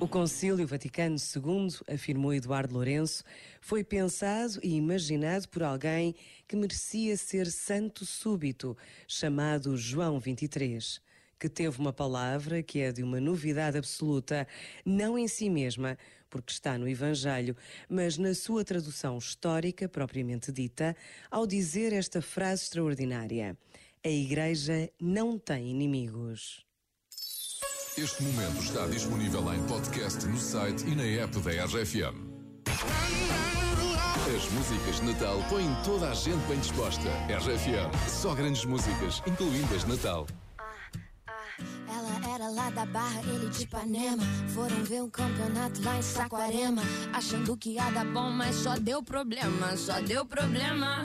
O Concílio Vaticano II, afirmou Eduardo Lourenço, foi pensado e imaginado por alguém que merecia ser santo súbito, chamado João 23, que teve uma palavra que é de uma novidade absoluta, não em si mesma, porque está no Evangelho, mas na sua tradução histórica propriamente dita, ao dizer esta frase extraordinária: A Igreja não tem inimigos. Este momento está disponível em podcast no site e na app da RFM. As músicas de Natal põem toda a gente bem disposta. RFM, só grandes músicas, incluindo as de Natal. Ela era lá da Barra, ele de Ipanema. Foram ver um campeonato lá em Saquarema. Achando que ia dar bom, mas só deu problema, só deu problema.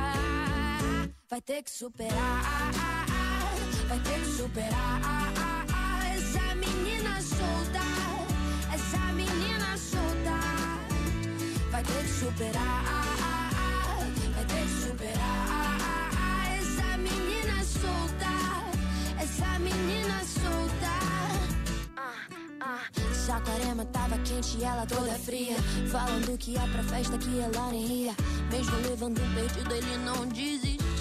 vai ter que superar, vai ter que superar. Essa menina solta, essa menina solta vai ter que superar, vai ter que superar. Essa menina solta, essa menina solta. Saquarema tava quente e ela toda fria. Falando que ia pra festa que ela nem ia. Mesmo levando perdido, ele não desistia.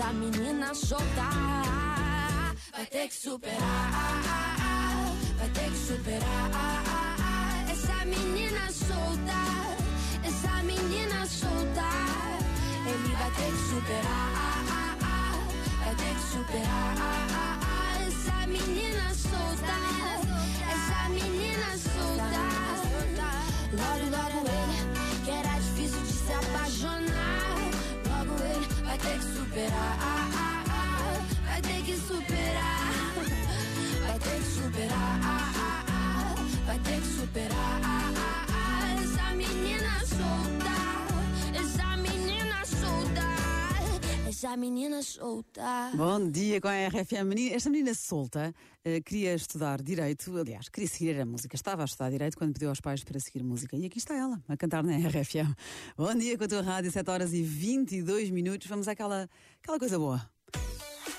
Essa menina solta. Vai ter que superar, vai ter que superar. Essa menina solta, essa menina solta, ele vai ter que superar, Essa menina solta. Bom dia com a RFM. Menina- Esta menina solta eh, queria estudar Direito, aliás, queria seguir a música. Estava a estudar Direito quando pediu aos pais para seguir música. E aqui está ela, a cantar na RFM. Bom dia com a tua rádio, 7 horas e 22 minutos. Vamos àquela aquela coisa boa.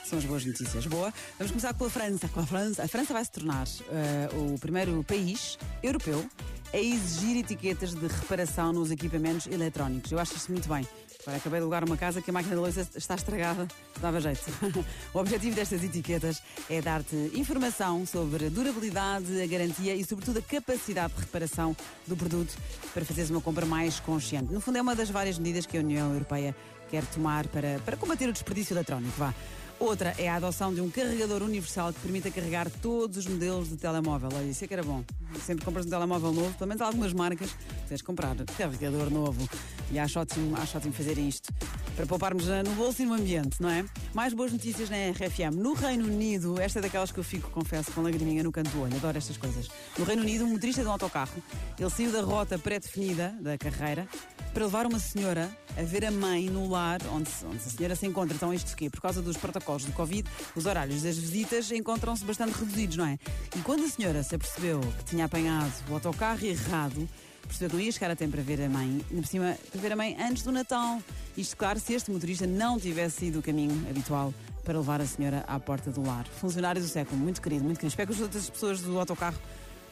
São as boas notícias. Boa. Vamos começar pela França. Com a França. A França vai se tornar eh, o primeiro país europeu a exigir etiquetas de reparação nos equipamentos eletrónicos. Eu acho isso muito bem. Agora acabei de alugar uma casa que a máquina de louça está estragada, dava jeito. o objetivo destas etiquetas é dar-te informação sobre a durabilidade, a garantia e, sobretudo, a capacidade de reparação do produto para fazeres uma compra mais consciente. No fundo, é uma das várias medidas que a União Europeia quer tomar para, para combater o desperdício eletrónico. Vá. Outra é a adoção de um carregador universal que permita carregar todos os modelos de telemóvel. Olha, isso é que era bom. Sempre compras um telemóvel novo, pelo menos algumas marcas, tens de comprar carregador novo. E acho ótimo, acho ótimo fazer isto. Para pouparmos eh, no bolso e no ambiente, não é? Mais boas notícias na RFM. No Reino Unido, esta é daquelas que eu fico, confesso, com lagriminha no canto do olho. Adoro estas coisas. No Reino Unido, um motorista de um autocarro, ele saiu da rota pré-definida da carreira para levar uma senhora a ver a mãe no lar onde, onde a senhora se encontra. Então, isto quê? Por causa dos protocolos do Covid, os horários das visitas encontram-se bastante reduzidos, não é? E quando a senhora se apercebeu que tinha apanhado o autocarro errado, percebeu que não ia chegar a tempo para ver a mãe, ainda por cima, para ver a mãe antes do Natal. Isto, claro, se este motorista não tivesse ido o caminho habitual para levar a senhora à porta do lar. Funcionário do século, muito querido, muito querido. Espero que as outras pessoas do autocarro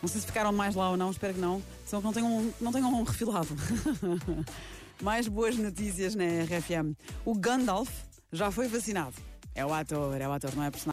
não sei se ficaram mais lá ou não, espero que não. Senão que não tenham, não tenham um refilado. mais boas notícias na RFM. O Gandalf já foi vacinado. É o ator, é o ator, não é personagem.